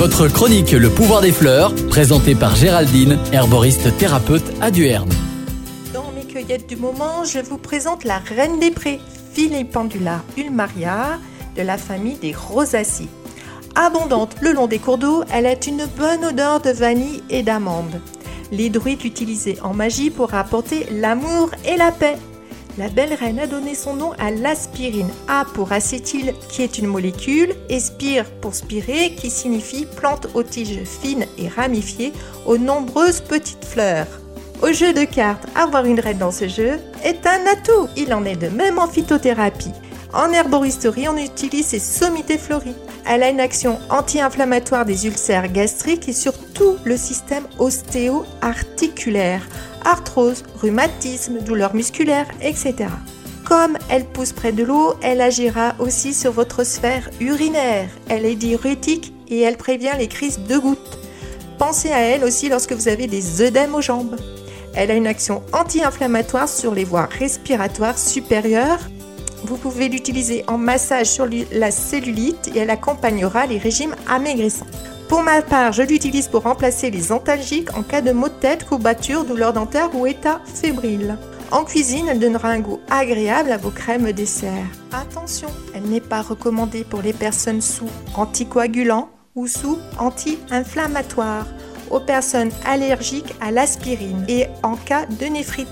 Votre chronique Le pouvoir des fleurs, présentée par Géraldine, herboriste thérapeute à Duerne. Dans mes cueillettes du moment, je vous présente la reine des prés, Philippendula ulmaria, de la famille des rosacées. Abondante le long des cours d'eau, elle a une bonne odeur de vanille et d'amande. Les druides l'utilisaient en magie pour apporter l'amour et la paix. La belle reine a donné son nom à l'aspirine. A pour acétyl, qui est une molécule, et spire pour spirer, qui signifie plante aux tiges fines et ramifiées, aux nombreuses petites fleurs. Au jeu de cartes, avoir une reine dans ce jeu est un atout. Il en est de même en phytothérapie. En herboristerie, on utilise ces sommités fleuries. Elle a une action anti-inflammatoire des ulcères gastriques et sur tout le système ostéo-articulaire, arthrose, rhumatisme, douleurs musculaires, etc. Comme elle pousse près de l'eau, elle agira aussi sur votre sphère urinaire. Elle est diurétique et elle prévient les crises de gouttes. Pensez à elle aussi lorsque vous avez des œdèmes aux jambes. Elle a une action anti-inflammatoire sur les voies respiratoires supérieures vous pouvez l'utiliser en massage sur la cellulite et elle accompagnera les régimes amaigrissants. Pour ma part, je l'utilise pour remplacer les antalgiques en cas de maux de tête, courbature, douleur dentaire ou état fébrile. En cuisine, elle donnera un goût agréable à vos crèmes dessert. Attention, elle n'est pas recommandée pour les personnes sous anticoagulants ou sous anti-inflammatoires, aux personnes allergiques à l'aspirine et en cas de néphrite,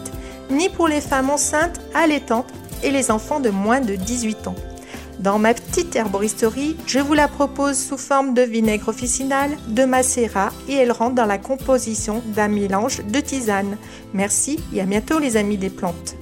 ni pour les femmes enceintes, allaitantes et les enfants de moins de 18 ans. Dans ma petite herboristerie, je vous la propose sous forme de vinaigre officinal, de macérat et elle rentre dans la composition d'un mélange de tisane. Merci et à bientôt les amis des plantes.